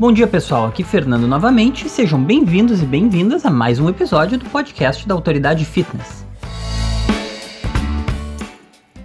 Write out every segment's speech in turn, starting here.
Bom dia pessoal, aqui Fernando novamente sejam bem-vindos e bem-vindas a mais um episódio do podcast da Autoridade Fitness.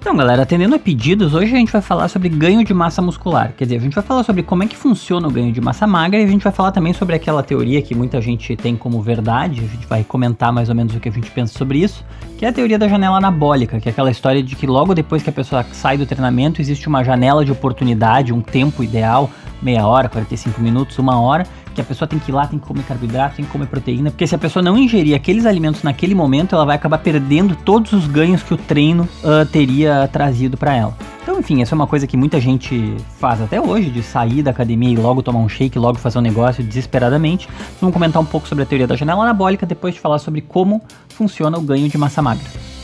Então, galera, atendendo a pedidos, hoje a gente vai falar sobre ganho de massa muscular. Quer dizer, a gente vai falar sobre como é que funciona o ganho de massa magra e a gente vai falar também sobre aquela teoria que muita gente tem como verdade. A gente vai comentar mais ou menos o que a gente pensa sobre isso, que é a teoria da janela anabólica, que é aquela história de que logo depois que a pessoa sai do treinamento existe uma janela de oportunidade, um tempo ideal, meia hora, 45 minutos, uma hora, que a pessoa tem que ir lá, tem que comer carboidrato, tem que comer proteína, porque se a pessoa não ingerir aqueles alimentos naquele momento, ela vai acabar perdendo todos os ganhos que o treino uh, teria trazido para ela. Então, enfim, essa é uma coisa que muita gente faz até hoje, de sair da academia e logo tomar um shake, logo fazer um negócio desesperadamente. Vamos comentar um pouco sobre a teoria da janela anabólica, depois de falar sobre como funciona o ganho de massa magra.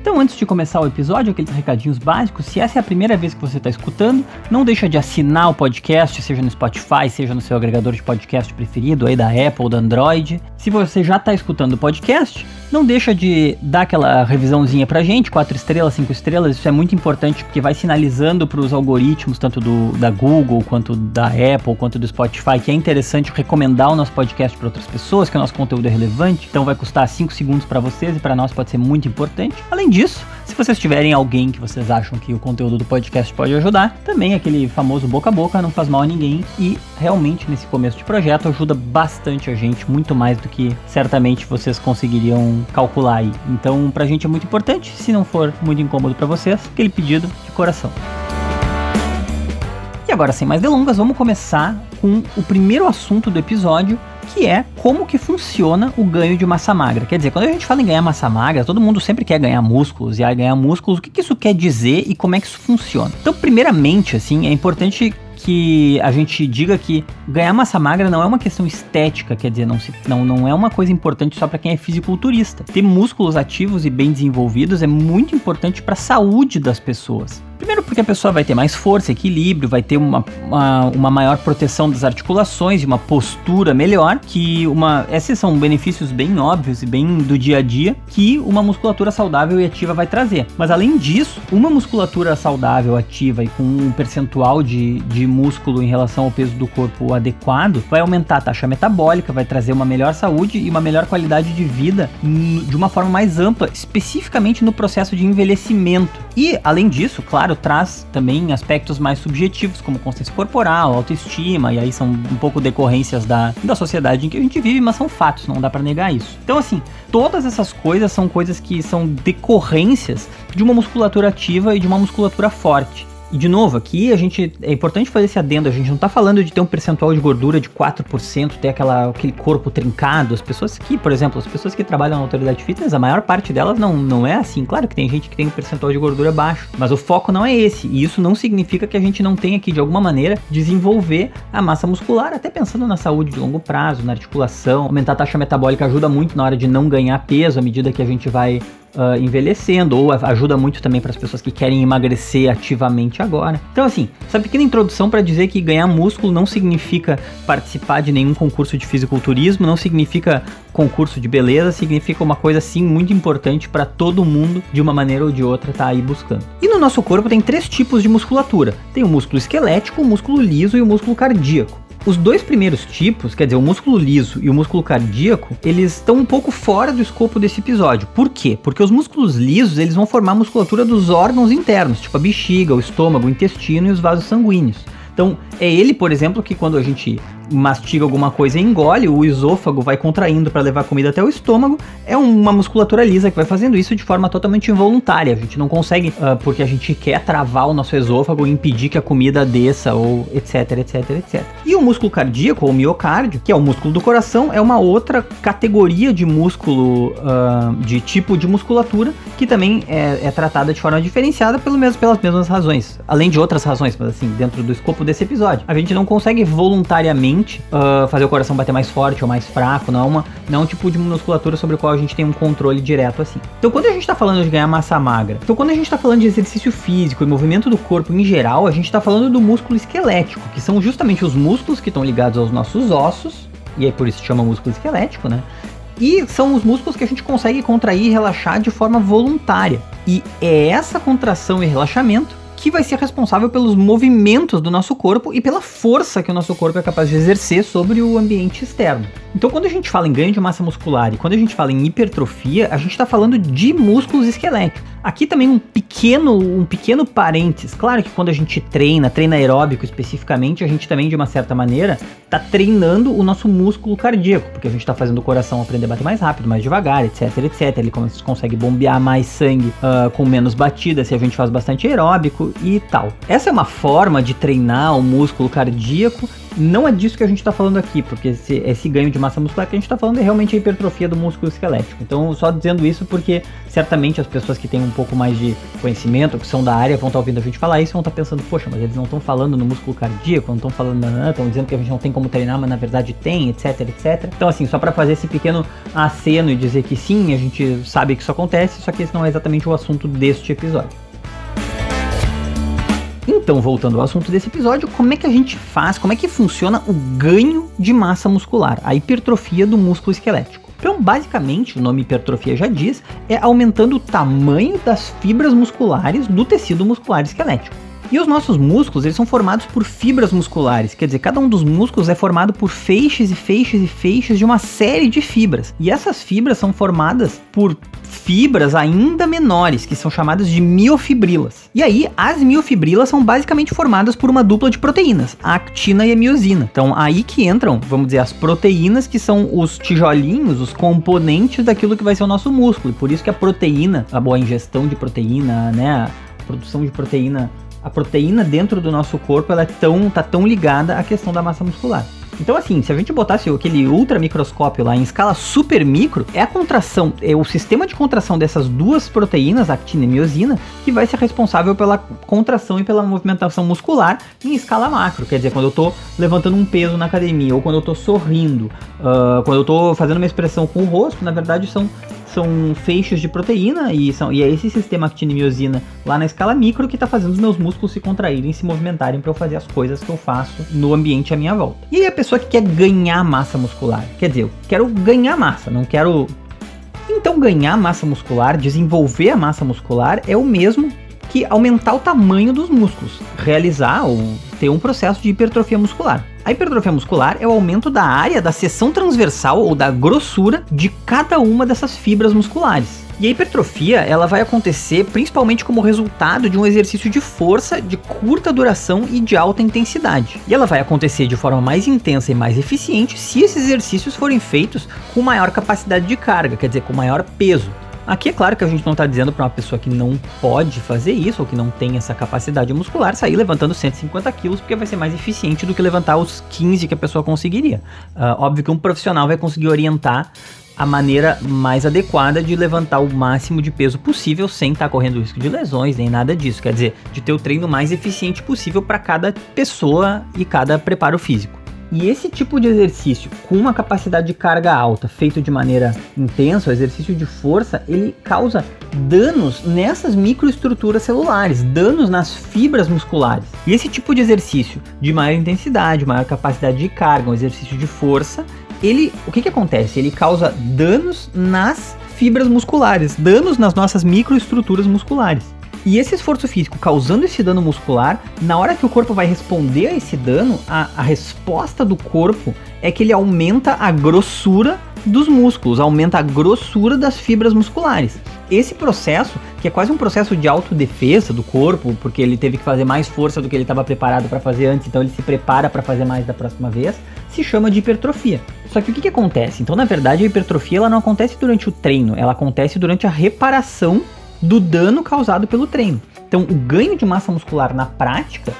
Então, antes de começar o episódio, aqueles recadinhos básicos, se essa é a primeira vez que você está escutando, não deixa de assinar o podcast, seja no Spotify, seja no seu agregador de podcast preferido, aí da Apple, da Android. Se você já está escutando o podcast, não deixa de dar aquela revisãozinha pra gente, quatro estrelas, cinco estrelas, isso é muito importante porque vai sinalizando para os algoritmos, tanto do, da Google, quanto da Apple, quanto do Spotify, que é interessante recomendar o nosso podcast para outras pessoas, que o nosso conteúdo é relevante, então vai custar cinco segundos para vocês e para nós pode ser muito importante. Além disso. Se vocês tiverem alguém que vocês acham que o conteúdo do podcast pode ajudar, também aquele famoso boca a boca não faz mal a ninguém e realmente nesse começo de projeto ajuda bastante a gente, muito mais do que certamente vocês conseguiriam calcular aí. Então, pra gente é muito importante, se não for muito incômodo para vocês, aquele pedido de coração. E agora, sem mais delongas, vamos começar com o primeiro assunto do episódio, que é como que funciona o ganho de massa magra. Quer dizer, quando a gente fala em ganhar massa magra, todo mundo sempre quer ganhar músculos, e aí ganhar músculos, o que, que isso quer dizer e como é que isso funciona? Então, primeiramente, assim, é importante que a gente diga que ganhar massa magra não é uma questão estética, quer dizer, não, se, não, não é uma coisa importante só para quem é fisiculturista. Ter músculos ativos e bem desenvolvidos é muito importante para a saúde das pessoas. Primeiro porque a pessoa vai ter mais força, equilíbrio, vai ter uma, uma, uma, maior proteção das articulações e uma postura melhor, que uma. Esses são benefícios bem óbvios e bem do dia a dia que uma musculatura saudável e ativa vai trazer. Mas além disso, uma musculatura saudável, ativa e com um percentual de, de músculo em relação ao peso do corpo adequado, vai aumentar a taxa metabólica, vai trazer uma melhor saúde e uma melhor qualidade de vida de uma forma mais ampla, especificamente no processo de envelhecimento. E além disso, claro, claro, traz também aspectos mais subjetivos, como consciência corporal, autoestima, e aí são um pouco decorrências da, da sociedade em que a gente vive, mas são fatos, não dá para negar isso. Então, assim, todas essas coisas são coisas que são decorrências de uma musculatura ativa e de uma musculatura forte. E de novo, aqui a gente é importante fazer esse adendo, a gente não tá falando de ter um percentual de gordura de 4%, ter aquela, aquele corpo trincado. As pessoas que, por exemplo, as pessoas que trabalham na autoridade fitness, a maior parte delas não, não é assim. Claro que tem gente que tem um percentual de gordura baixo, mas o foco não é esse. E isso não significa que a gente não tenha que, de alguma maneira, desenvolver a massa muscular, até pensando na saúde de longo prazo, na articulação. Aumentar a taxa metabólica ajuda muito na hora de não ganhar peso à medida que a gente vai uh, envelhecendo, ou ajuda muito também para as pessoas que querem emagrecer ativamente agora. Então, assim, essa pequena introdução para dizer que ganhar músculo não significa participar de nenhum concurso de fisiculturismo, não significa concurso de beleza, significa uma coisa sim muito importante para todo mundo, de uma maneira ou de outra, tá aí buscando. E no nosso corpo tem três tipos de musculatura: tem o músculo esquelético, o músculo liso e o músculo cardíaco. Os dois primeiros tipos, quer dizer, o músculo liso e o músculo cardíaco, eles estão um pouco fora do escopo desse episódio. Por quê? Porque os músculos lisos, eles vão formar a musculatura dos órgãos internos, tipo a bexiga, o estômago, o intestino e os vasos sanguíneos. Então, é ele, por exemplo, que quando a gente mastiga alguma coisa e engole, o esôfago vai contraindo para levar comida até o estômago. É uma musculatura lisa que vai fazendo isso de forma totalmente involuntária. A gente não consegue, uh, porque a gente quer travar o nosso esôfago e impedir que a comida desça, ou etc, etc, etc. E o músculo cardíaco, ou miocárdio, que é o músculo do coração, é uma outra categoria de músculo, uh, de tipo de musculatura, que também é, é tratada de forma diferenciada pelo mesmo, pelas mesmas razões. Além de outras razões, mas assim, dentro do escopo desse episódio. A gente não consegue voluntariamente uh, fazer o coração bater mais forte ou mais fraco, não é, uma, não é um tipo de musculatura sobre o qual a gente tem um controle direto assim. Então quando a gente está falando de ganhar massa magra, então quando a gente está falando de exercício físico e movimento do corpo em geral, a gente está falando do músculo esquelético, que são justamente os músculos que estão ligados aos nossos ossos, e aí por isso chama músculo esquelético, né? E são os músculos que a gente consegue contrair e relaxar de forma voluntária. E é essa contração e relaxamento que vai ser responsável pelos movimentos do nosso corpo e pela força que o nosso corpo é capaz de exercer sobre o ambiente externo. Então, quando a gente fala em ganho de massa muscular e quando a gente fala em hipertrofia, a gente está falando de músculos esqueléticos. Aqui também um pequeno, um pequeno parênteses. Claro que quando a gente treina, treina aeróbico especificamente, a gente também, de uma certa maneira, está treinando o nosso músculo cardíaco, porque a gente está fazendo o coração aprender a bater mais rápido, mais devagar, etc, etc. Ele consegue bombear mais sangue uh, com menos batida se a gente faz bastante aeróbico e tal. Essa é uma forma de treinar o músculo cardíaco não é disso que a gente está falando aqui, porque esse, esse, ganho de massa muscular que a gente está falando é realmente a hipertrofia do músculo esquelético. Então, só dizendo isso porque certamente as pessoas que têm um pouco mais de conhecimento, que são da área, vão estar tá ouvindo a gente falar isso e vão estar tá pensando, poxa, mas eles não estão falando no músculo cardíaco, não estão falando, estão dizendo que a gente não tem como treinar, mas na verdade tem, etc, etc. Então, assim, só para fazer esse pequeno aceno e dizer que sim, a gente sabe que isso acontece, só que esse não é exatamente o assunto deste episódio. Então, voltando ao assunto desse episódio, como é que a gente faz, como é que funciona o ganho de massa muscular, a hipertrofia do músculo esquelético? Então, basicamente, o nome hipertrofia já diz, é aumentando o tamanho das fibras musculares do tecido muscular esquelético. E os nossos músculos, eles são formados por fibras musculares, quer dizer, cada um dos músculos é formado por feixes e feixes e feixes de uma série de fibras. E essas fibras são formadas por fibras ainda menores, que são chamadas de miofibrilas. E aí, as miofibrilas são basicamente formadas por uma dupla de proteínas, a actina e a miosina. Então, aí que entram, vamos dizer, as proteínas, que são os tijolinhos, os componentes daquilo que vai ser o nosso músculo. E por isso que a proteína, a boa ingestão de proteína, né, a produção de proteína a proteína dentro do nosso corpo ela é tão, tá tão ligada à questão da massa muscular. Então, assim, se a gente botasse aquele ultra microscópio lá em escala super micro, é a contração, é o sistema de contração dessas duas proteínas, actina e miosina, que vai ser responsável pela contração e pela movimentação muscular em escala macro. Quer dizer, quando eu tô levantando um peso na academia, ou quando eu tô sorrindo, uh, quando eu tô fazendo uma expressão com o rosto, na verdade são são feixes de proteína e, são, e é esse sistema actina-miosina lá na escala micro que está fazendo os meus músculos se contraírem, se movimentarem para eu fazer as coisas que eu faço no ambiente à minha volta. E aí a pessoa que quer ganhar massa muscular, quer dizer, eu quero ganhar massa, não quero então ganhar massa muscular, desenvolver a massa muscular é o mesmo que aumentar o tamanho dos músculos, realizar ou ter um processo de hipertrofia muscular. A hipertrofia muscular é o aumento da área da seção transversal ou da grossura de cada uma dessas fibras musculares. E a hipertrofia, ela vai acontecer principalmente como resultado de um exercício de força de curta duração e de alta intensidade. E ela vai acontecer de forma mais intensa e mais eficiente se esses exercícios forem feitos com maior capacidade de carga, quer dizer, com maior peso. Aqui é claro que a gente não está dizendo para uma pessoa que não pode fazer isso ou que não tem essa capacidade muscular sair levantando 150 quilos porque vai ser mais eficiente do que levantar os 15 que a pessoa conseguiria. Uh, óbvio que um profissional vai conseguir orientar a maneira mais adequada de levantar o máximo de peso possível sem estar tá correndo risco de lesões nem nada disso. Quer dizer, de ter o treino mais eficiente possível para cada pessoa e cada preparo físico. E esse tipo de exercício com uma capacidade de carga alta, feito de maneira intensa, o exercício de força, ele causa danos nessas microestruturas celulares, danos nas fibras musculares. E esse tipo de exercício de maior intensidade, maior capacidade de carga, um exercício de força, ele, o que que acontece? Ele causa danos nas fibras musculares, danos nas nossas microestruturas musculares. E esse esforço físico causando esse dano muscular, na hora que o corpo vai responder a esse dano, a, a resposta do corpo é que ele aumenta a grossura dos músculos, aumenta a grossura das fibras musculares. Esse processo, que é quase um processo de autodefesa do corpo, porque ele teve que fazer mais força do que ele estava preparado para fazer antes, então ele se prepara para fazer mais da próxima vez, se chama de hipertrofia. Só que o que, que acontece? Então, na verdade, a hipertrofia ela não acontece durante o treino, ela acontece durante a reparação do dano causado pelo treino. Então, o ganho de massa muscular na prática,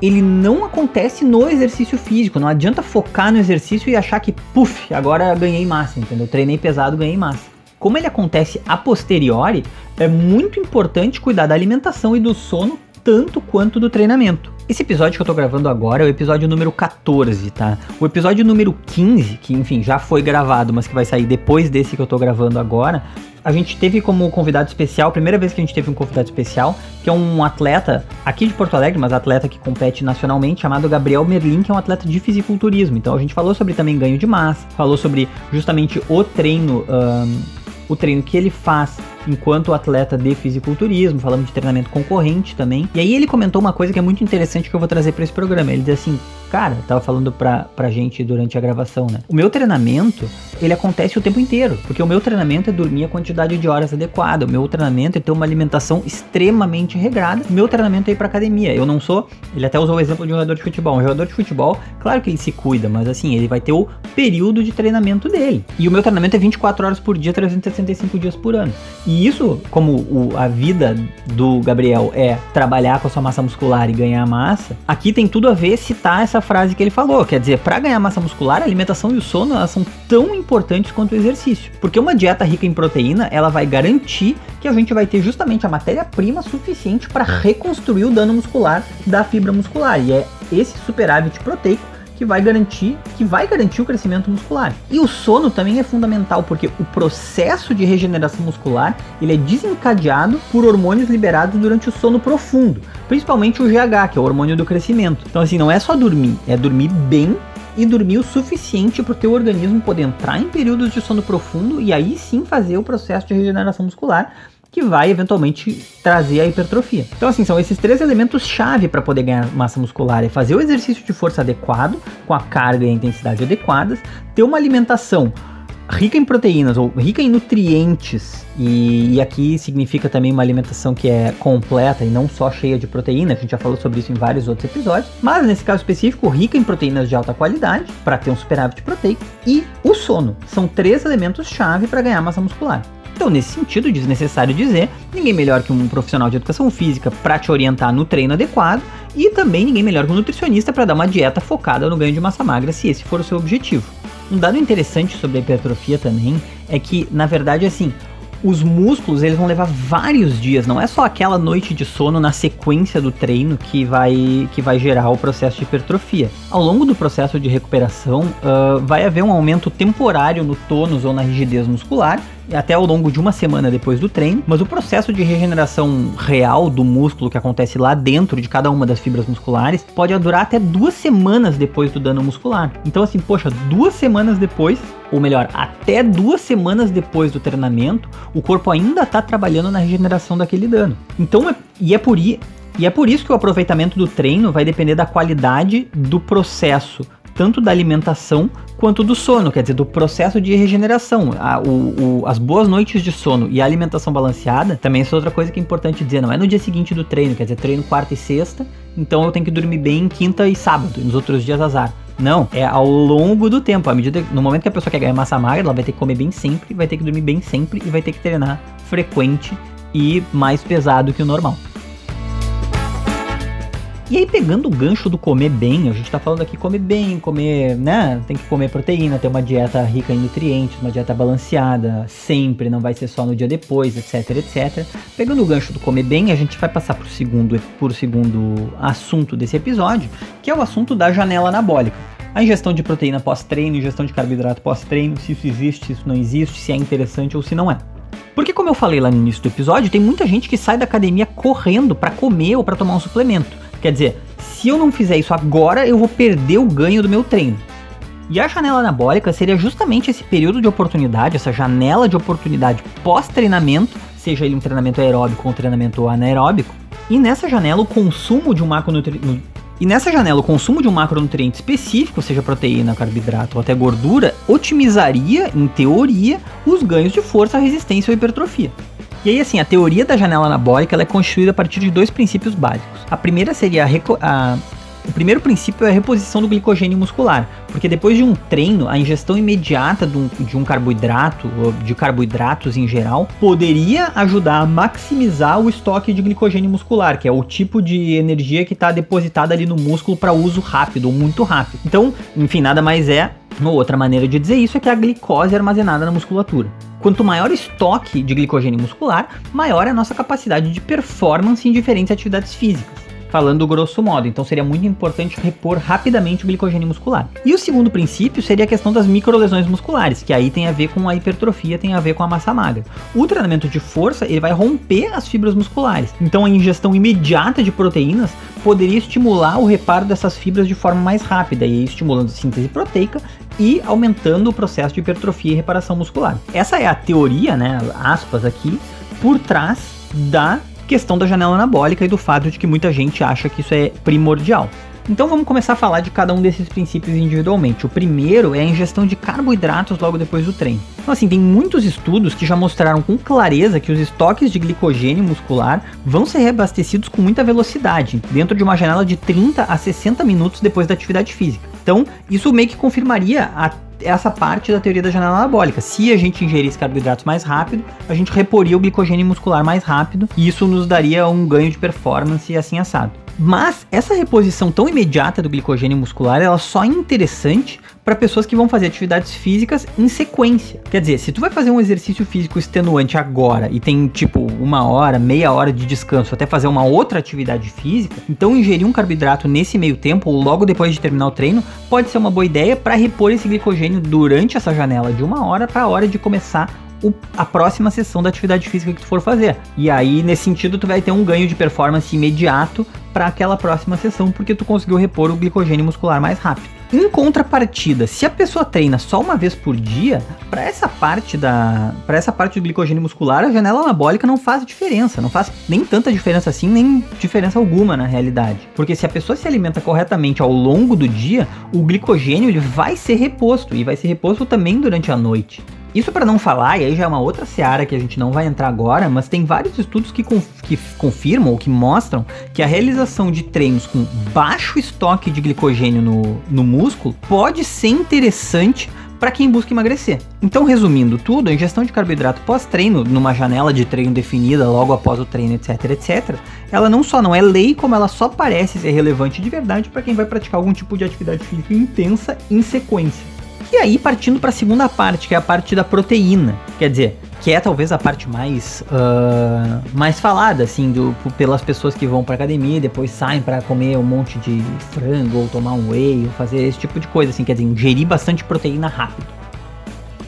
ele não acontece no exercício físico. Não adianta focar no exercício e achar que, puf, agora ganhei massa, entendeu? Treinei pesado, ganhei massa. Como ele acontece a posteriori, é muito importante cuidar da alimentação e do sono tanto quanto do treinamento. Esse episódio que eu tô gravando agora é o episódio número 14, tá? O episódio número 15, que enfim já foi gravado, mas que vai sair depois desse que eu tô gravando agora, a gente teve como convidado especial, primeira vez que a gente teve um convidado especial, que é um atleta aqui de Porto Alegre, mas atleta que compete nacionalmente, chamado Gabriel Merlin, que é um atleta de fisiculturismo. Então a gente falou sobre também ganho de massa, falou sobre justamente o treino, um, o treino que ele faz enquanto atleta de fisiculturismo, falamos de treinamento concorrente também. E aí ele comentou uma coisa que é muito interessante que eu vou trazer para esse programa. Ele diz assim: Cara, tava falando pra, pra gente durante a gravação, né? O meu treinamento, ele acontece o tempo inteiro. Porque o meu treinamento é dormir a quantidade de horas adequada. O meu treinamento é ter uma alimentação extremamente regrada. O meu treinamento é ir pra academia. Eu não sou. Ele até usou o exemplo de um jogador de futebol. Um jogador de futebol, claro que ele se cuida, mas assim, ele vai ter o período de treinamento dele. E o meu treinamento é 24 horas por dia, 365 dias por ano. E isso, como o, a vida do Gabriel é trabalhar com a sua massa muscular e ganhar massa, aqui tem tudo a ver citar essa frase que ele falou. Quer dizer, para ganhar massa muscular, a alimentação e o sono elas são tão importantes quanto o exercício. Porque uma dieta rica em proteína, ela vai garantir que a gente vai ter justamente a matéria-prima suficiente para reconstruir o dano muscular da fibra muscular. E é esse superávit proteico que vai garantir que vai garantir o crescimento muscular. E o sono também é fundamental porque o processo de regeneração muscular ele é desencadeado por hormônios liberados durante o sono profundo, principalmente o GH, que é o hormônio do crescimento. Então assim, não é só dormir, é dormir bem e dormir o suficiente para o teu organismo poder entrar em períodos de sono profundo e aí sim fazer o processo de regeneração muscular que vai eventualmente trazer a hipertrofia. Então, assim, são esses três elementos-chave para poder ganhar massa muscular: é fazer o exercício de força adequado, com a carga e a intensidade adequadas, ter uma alimentação rica em proteínas ou rica em nutrientes e, e, aqui significa também uma alimentação que é completa e não só cheia de proteína, a gente já falou sobre isso em vários outros episódios, mas nesse caso específico, rica em proteínas de alta qualidade para ter um superávit proteico e o sono. São três elementos chave para ganhar massa muscular. Então, nesse sentido, desnecessário dizer, ninguém melhor que um profissional de educação física para te orientar no treino adequado e também ninguém melhor que um nutricionista para dar uma dieta focada no ganho de massa magra, se esse for o seu objetivo. Um dado interessante sobre a hipertrofia também é que, na verdade, assim, os músculos eles vão levar vários dias, não é só aquela noite de sono na sequência do treino que vai, que vai gerar o processo de hipertrofia. Ao longo do processo de recuperação, uh, vai haver um aumento temporário no tônus ou na rigidez muscular, até ao longo de uma semana depois do treino, mas o processo de regeneração real do músculo que acontece lá dentro de cada uma das fibras musculares pode durar até duas semanas depois do dano muscular. Então, assim, poxa, duas semanas depois, ou melhor, até duas semanas depois do treinamento, o corpo ainda está trabalhando na regeneração daquele dano. Então, é, e é por e é por isso que o aproveitamento do treino vai depender da qualidade do processo tanto da alimentação quanto do sono, quer dizer, do processo de regeneração. A, o, o, as boas noites de sono e a alimentação balanceada também é outra coisa que é importante dizer, não é no dia seguinte do treino, quer dizer, treino quarta e sexta, então eu tenho que dormir bem quinta e sábado, e nos outros dias azar. Não, é ao longo do tempo. À medida, no momento que a pessoa quer ganhar massa magra, ela vai ter que comer bem sempre, vai ter que dormir bem sempre e vai ter que treinar frequente e mais pesado que o normal. E aí, pegando o gancho do comer bem, a gente tá falando aqui comer bem, comer, né? Tem que comer proteína, ter uma dieta rica em nutrientes, uma dieta balanceada, sempre, não vai ser só no dia depois, etc, etc. Pegando o gancho do comer bem, a gente vai passar pro segundo, pro segundo assunto desse episódio, que é o assunto da janela anabólica. A ingestão de proteína pós-treino, ingestão de carboidrato pós-treino, se isso existe, se isso não existe, se é interessante ou se não é. Porque como eu falei lá no início do episódio, tem muita gente que sai da academia correndo para comer ou para tomar um suplemento. Quer dizer, se eu não fizer isso agora, eu vou perder o ganho do meu treino. E a janela anabólica seria justamente esse período de oportunidade, essa janela de oportunidade pós-treinamento, seja ele um treinamento aeróbico ou um treinamento anaeróbico. E nessa janela, o consumo de um macronutriente. E nessa janela, o consumo de um macronutriente específico, seja proteína, carboidrato ou até gordura, otimizaria, em teoria, os ganhos de força, resistência ou hipertrofia. E aí, assim, a teoria da janela anabólica é construída a partir de dois princípios básicos. A primeira seria a, a o primeiro princípio é a reposição do glicogênio muscular, porque depois de um treino, a ingestão imediata de um, de um, carboidrato, ou de carboidratos em geral, poderia ajudar a maximizar o estoque de glicogênio muscular, que é o tipo de energia que está depositada ali no músculo para uso rápido ou muito rápido. Então, enfim, nada mais é uma outra maneira de dizer isso é que a glicose é armazenada na musculatura. Quanto maior o estoque de glicogênio muscular, maior é a nossa capacidade de performance em diferentes atividades físicas falando grosso modo. Então seria muito importante repor rapidamente o glicogênio muscular. E o segundo princípio seria a questão das microlesões musculares, que aí tem a ver com a hipertrofia, tem a ver com a massa magra. O treinamento de força, ele vai romper as fibras musculares. Então a ingestão imediata de proteínas poderia estimular o reparo dessas fibras de forma mais rápida, e estimulando a síntese proteica e aumentando o processo de hipertrofia e reparação muscular. Essa é a teoria, né, aspas aqui, por trás da questão da janela anabólica e do fato de que muita gente acha que isso é primordial. Então vamos começar a falar de cada um desses princípios individualmente. O primeiro é a ingestão de carboidratos logo depois do treino. Então assim, tem muitos estudos que já mostraram com clareza que os estoques de glicogênio muscular vão ser reabastecidos com muita velocidade, dentro de uma janela de 30 a 60 minutos depois da atividade física. Então, isso meio que confirmaria a essa parte da teoria da janela anabólica. Se a gente ingerisse carboidratos mais rápido, a gente reporia o glicogênio muscular mais rápido e isso nos daria um ganho de performance assim assado. Mas essa reposição tão imediata do glicogênio muscular, ela só é interessante para pessoas que vão fazer atividades físicas em sequência. Quer dizer, se tu vai fazer um exercício físico extenuante agora e tem tipo uma hora, meia hora de descanso até fazer uma outra atividade física, então ingerir um carboidrato nesse meio tempo ou logo depois de terminar o treino pode ser uma boa ideia para repor esse glicogênio durante essa janela de uma hora para a hora de começar o, a próxima sessão da atividade física que tu for fazer. E aí, nesse sentido, tu vai ter um ganho de performance imediato para aquela próxima sessão, porque tu conseguiu repor o glicogênio muscular mais rápido. Em contrapartida, se a pessoa treina só uma vez por dia, para essa parte da, para essa parte do glicogênio muscular, a janela anabólica não faz diferença, não faz nem tanta diferença assim, nem diferença alguma na realidade. Porque se a pessoa se alimenta corretamente ao longo do dia, o glicogênio ele vai ser reposto e vai ser reposto também durante a noite. Isso para não falar, e aí já é uma outra seara que a gente não vai entrar agora, mas tem vários estudos que, conf que confirmam ou que mostram que a realização de treinos com baixo estoque de glicogênio no, no músculo pode ser interessante para quem busca emagrecer. Então, resumindo tudo, a ingestão de carboidrato pós-treino, numa janela de treino definida logo após o treino, etc, etc, ela não só não é lei, como ela só parece ser relevante de verdade para quem vai praticar algum tipo de atividade física intensa em sequência. E aí, partindo para a segunda parte, que é a parte da proteína. Quer dizer, que é talvez a parte mais uh, mais falada, assim, do, pelas pessoas que vão para academia e depois saem para comer um monte de frango, ou tomar um whey, ou fazer esse tipo de coisa, assim, quer dizer, ingerir bastante proteína rápido.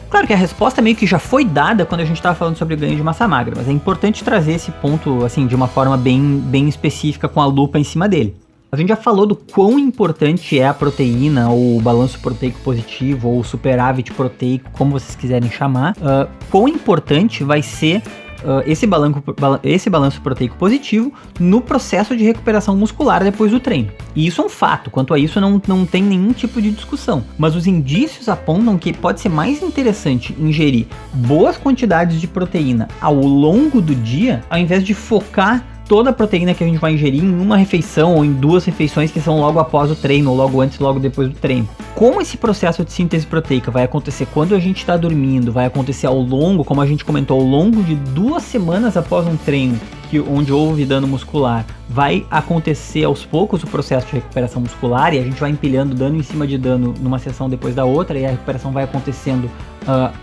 Claro que a resposta meio que já foi dada quando a gente estava falando sobre ganho de massa magra, mas é importante trazer esse ponto, assim, de uma forma bem, bem específica com a lupa em cima dele. A gente já falou do quão importante é a proteína, ou o balanço proteico positivo, ou o superávit proteico, como vocês quiserem chamar. Uh, quão importante vai ser Uh, esse, balanço, esse balanço proteico positivo no processo de recuperação muscular depois do treino. E isso é um fato, quanto a isso não, não tem nenhum tipo de discussão. Mas os indícios apontam que pode ser mais interessante ingerir boas quantidades de proteína ao longo do dia, ao invés de focar toda a proteína que a gente vai ingerir em uma refeição ou em duas refeições que são logo após o treino, ou logo antes, logo depois do treino. Como esse processo de síntese proteica vai acontecer quando a gente está dormindo, vai acontecer ao longo, como a gente comentou, ao longo de duas semanas após um treino, que, onde houve dano muscular, vai acontecer aos poucos o processo de recuperação muscular e a gente vai empilhando dano em cima de dano numa sessão depois da outra e a recuperação vai acontecendo uh,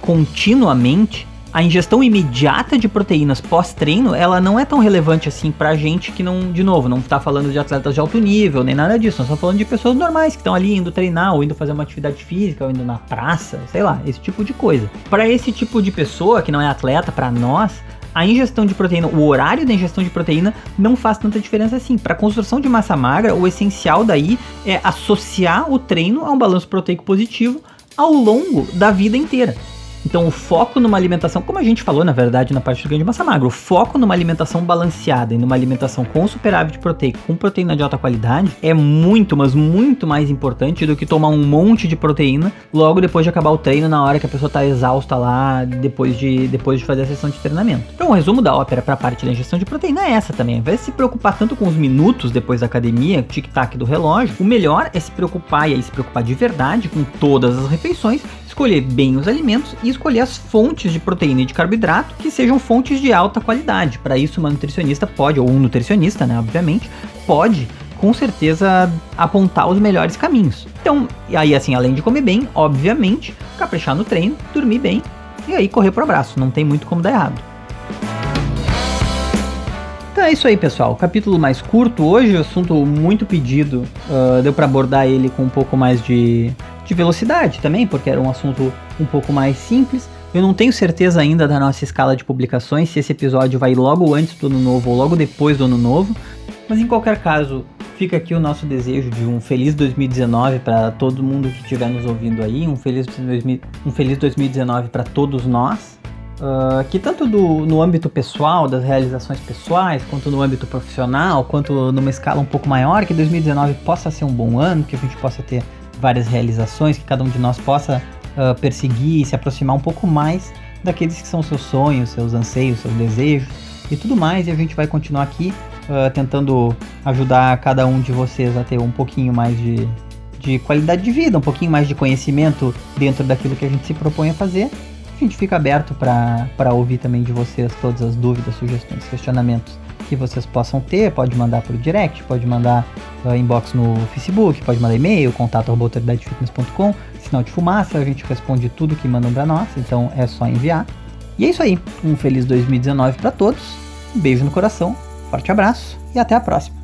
continuamente a ingestão imediata de proteínas pós-treino, ela não é tão relevante assim pra gente que não, de novo, não tá falando de atletas de alto nível, nem nada disso. Nós estamos falando de pessoas normais que estão ali indo treinar, ou indo fazer uma atividade física, ou indo na praça, sei lá, esse tipo de coisa. Para esse tipo de pessoa que não é atleta, para nós, a ingestão de proteína, o horário da ingestão de proteína não faz tanta diferença assim. Para construção de massa magra, o essencial daí é associar o treino a um balanço proteico positivo ao longo da vida inteira. Então, o foco numa alimentação, como a gente falou na verdade na parte do ganho de massa magra, o foco numa alimentação balanceada e numa alimentação com superávit proteico, com proteína de alta qualidade, é muito, mas muito mais importante do que tomar um monte de proteína logo depois de acabar o treino, na hora que a pessoa está exausta lá, depois de, depois de fazer a sessão de treinamento. Então, o resumo da ópera para a parte da ingestão de proteína é essa também. Ao invés de se preocupar tanto com os minutos depois da academia, tic-tac do relógio, o melhor é se preocupar e aí se preocupar de verdade com todas as refeições escolher bem os alimentos e escolher as fontes de proteína e de carboidrato que sejam fontes de alta qualidade. Para isso, uma nutricionista pode, ou um nutricionista, né, obviamente, pode com certeza apontar os melhores caminhos. Então, aí assim, além de comer bem, obviamente, caprichar no treino, dormir bem e aí correr pro abraço, não tem muito como dar errado. Então é isso aí, pessoal. Capítulo mais curto hoje, assunto muito pedido. Uh, deu para abordar ele com um pouco mais de, de velocidade também, porque era um assunto um pouco mais simples. Eu não tenho certeza ainda da nossa escala de publicações, se esse episódio vai logo antes do ano novo ou logo depois do ano novo. Mas em qualquer caso, fica aqui o nosso desejo de um feliz 2019 para todo mundo que estiver nos ouvindo aí, um feliz, um feliz 2019 para todos nós. Uh, que tanto do, no âmbito pessoal, das realizações pessoais, quanto no âmbito profissional, quanto numa escala um pouco maior, que 2019 possa ser um bom ano, que a gente possa ter várias realizações, que cada um de nós possa uh, perseguir e se aproximar um pouco mais daqueles que são seus sonhos, seus anseios, seus desejos e tudo mais. E a gente vai continuar aqui uh, tentando ajudar cada um de vocês a ter um pouquinho mais de, de qualidade de vida, um pouquinho mais de conhecimento dentro daquilo que a gente se propõe a fazer a gente fica aberto para ouvir também de vocês todas as dúvidas, sugestões, questionamentos que vocês possam ter. Pode mandar por direct, pode mandar uh, inbox no Facebook, pode mandar e-mail, contato autoridadefitness.com, sinal de fumaça, a gente responde tudo que mandam para nós, então é só enviar. E é isso aí, um feliz 2019 para todos, um beijo no coração, forte abraço e até a próxima.